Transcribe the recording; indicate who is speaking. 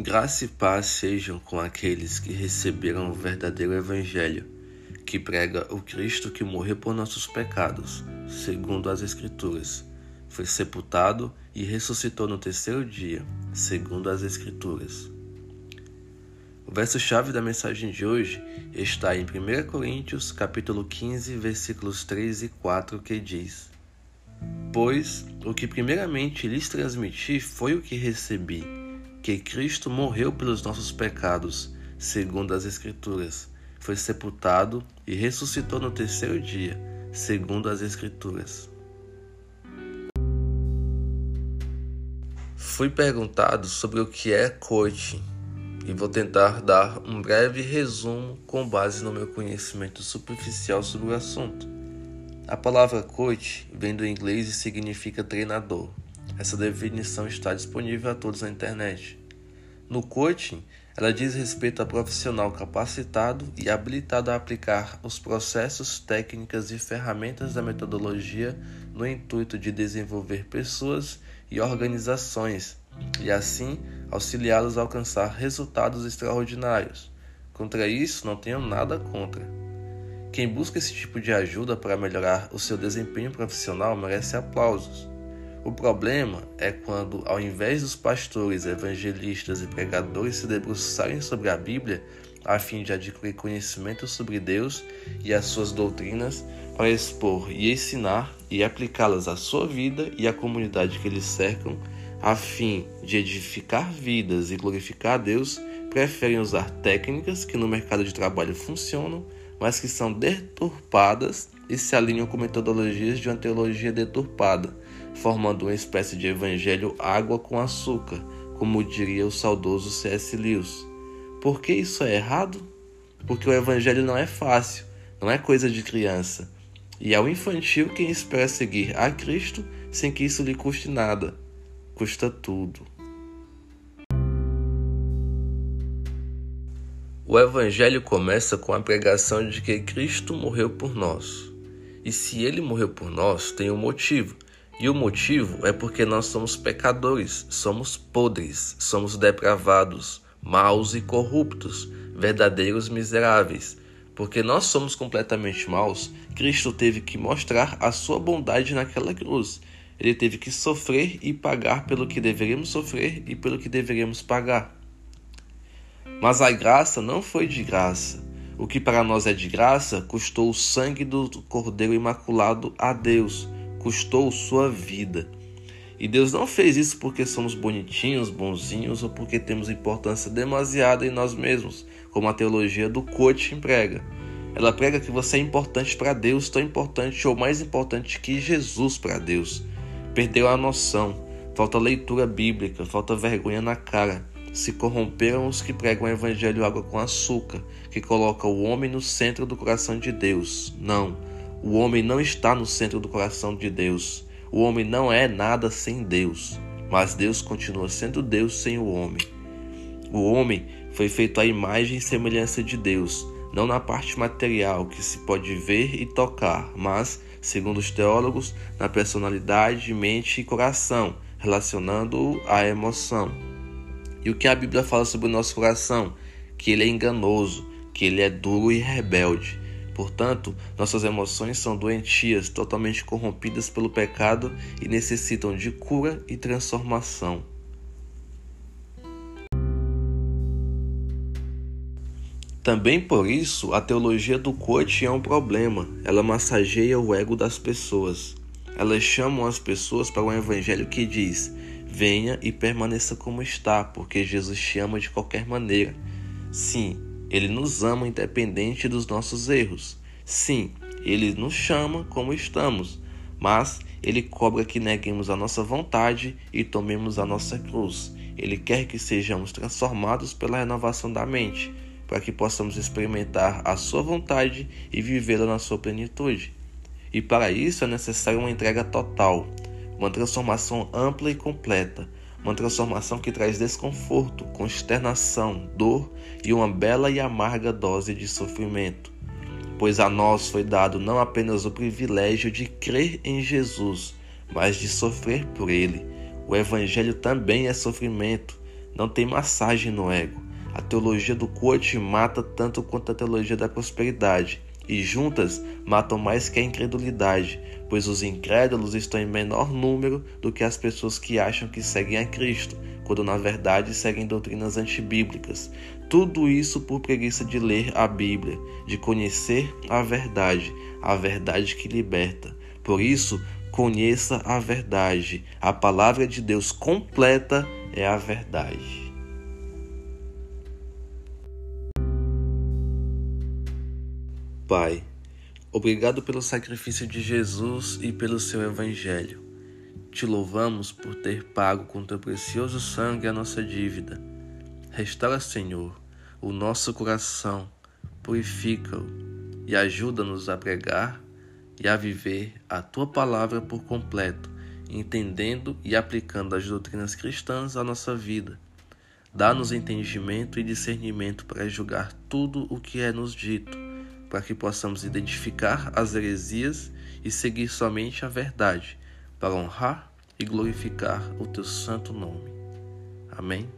Speaker 1: Graça e paz sejam com aqueles que receberam o verdadeiro Evangelho, que prega o Cristo que morreu por nossos pecados, segundo as Escrituras. Foi sepultado e ressuscitou no terceiro dia, segundo as Escrituras. O verso-chave da mensagem de hoje está em 1 Coríntios, capítulo 15, versículos 3 e 4, que diz: Pois o que primeiramente lhes transmiti foi o que recebi que Cristo morreu pelos nossos pecados, segundo as Escrituras, foi sepultado e ressuscitou no terceiro dia, segundo as Escrituras. Fui perguntado sobre o que é coaching e vou tentar dar um breve resumo com base no meu conhecimento superficial sobre o assunto. A palavra coach vem do inglês e significa treinador. Essa definição está disponível a todos na internet. No coaching, ela diz respeito a profissional capacitado e habilitado a aplicar os processos, técnicas e ferramentas da metodologia no intuito de desenvolver pessoas e organizações e assim auxiliá-los a alcançar resultados extraordinários. Contra isso, não tenho nada contra. Quem busca esse tipo de ajuda para melhorar o seu desempenho profissional merece aplausos. O problema é quando, ao invés dos pastores, evangelistas e pregadores se debruçarem sobre a Bíblia a fim de adquirir conhecimento sobre Deus e as suas doutrinas para expor e ensinar e aplicá-las à sua vida e à comunidade que eles cercam, a fim de edificar vidas e glorificar a Deus, preferem usar técnicas que no mercado de trabalho funcionam, mas que são deturpadas e se alinham com metodologias de uma teologia deturpada formando uma espécie de evangelho água com açúcar, como diria o saudoso C.S. Lewis. Por que isso é errado? Porque o evangelho não é fácil, não é coisa de criança. E é o infantil quem espera seguir a Cristo sem que isso lhe custe nada. Custa tudo. O Evangelho começa com a pregação de que Cristo morreu por nós. E se ele morreu por nós, tem um motivo. E o motivo é porque nós somos pecadores, somos podres, somos depravados, maus e corruptos, verdadeiros miseráveis. Porque nós somos completamente maus, Cristo teve que mostrar a sua bondade naquela cruz. Ele teve que sofrer e pagar pelo que deveríamos sofrer e pelo que deveríamos pagar. Mas a graça não foi de graça. O que para nós é de graça custou o sangue do Cordeiro Imaculado a Deus custou sua vida. E Deus não fez isso porque somos bonitinhos, bonzinhos ou porque temos importância demasiada em nós mesmos, como a teologia do coaching prega. Ela prega que você é importante para Deus, tão importante ou mais importante que Jesus para Deus. Perdeu a noção, falta leitura bíblica, falta vergonha na cara. Se corromperam os que pregam o evangelho água com açúcar, que coloca o homem no centro do coração de Deus. Não. O homem não está no centro do coração de Deus. O homem não é nada sem Deus, mas Deus continua sendo Deus sem o homem. O homem foi feito à imagem e semelhança de Deus, não na parte material que se pode ver e tocar, mas, segundo os teólogos, na personalidade, mente e coração, relacionando-o à emoção. E o que a Bíblia fala sobre o nosso coração? Que ele é enganoso, que ele é duro e rebelde. Portanto, nossas emoções são doentias, totalmente corrompidas pelo pecado e necessitam de cura e transformação. Também por isso, a teologia do coach é um problema. Ela massageia o ego das pessoas. Elas chamam as pessoas para um evangelho que diz: venha e permaneça como está, porque Jesus te ama de qualquer maneira. Sim, ele nos ama independente dos nossos erros. Sim, ele nos chama como estamos, mas ele cobra que neguemos a nossa vontade e tomemos a nossa cruz. Ele quer que sejamos transformados pela renovação da mente, para que possamos experimentar a sua vontade e vivê-la na sua plenitude. E para isso é necessária uma entrega total, uma transformação ampla e completa uma transformação que traz desconforto, consternação, dor e uma bela e amarga dose de sofrimento. Pois a nós foi dado não apenas o privilégio de crer em Jesus, mas de sofrer por ele. O Evangelho também é sofrimento, Não tem massagem no ego. A teologia do coach mata tanto quanto a teologia da prosperidade, e juntas matam mais que a incredulidade, pois os incrédulos estão em menor número do que as pessoas que acham que seguem a Cristo, quando na verdade seguem doutrinas antibíblicas. Tudo isso por preguiça de ler a Bíblia, de conhecer a verdade, a verdade que liberta. Por isso, conheça a verdade. A palavra de Deus completa é a verdade. Pai, obrigado pelo sacrifício de Jesus e pelo seu Evangelho. Te louvamos por ter pago com teu precioso sangue a nossa dívida. Restaura, Senhor, o nosso coração, purifica-o e ajuda-nos a pregar e a viver a tua palavra por completo, entendendo e aplicando as doutrinas cristãs à nossa vida. Dá-nos entendimento e discernimento para julgar tudo o que é nos dito para que possamos identificar as heresias e seguir somente a verdade, para honrar e glorificar o teu santo nome. Amém.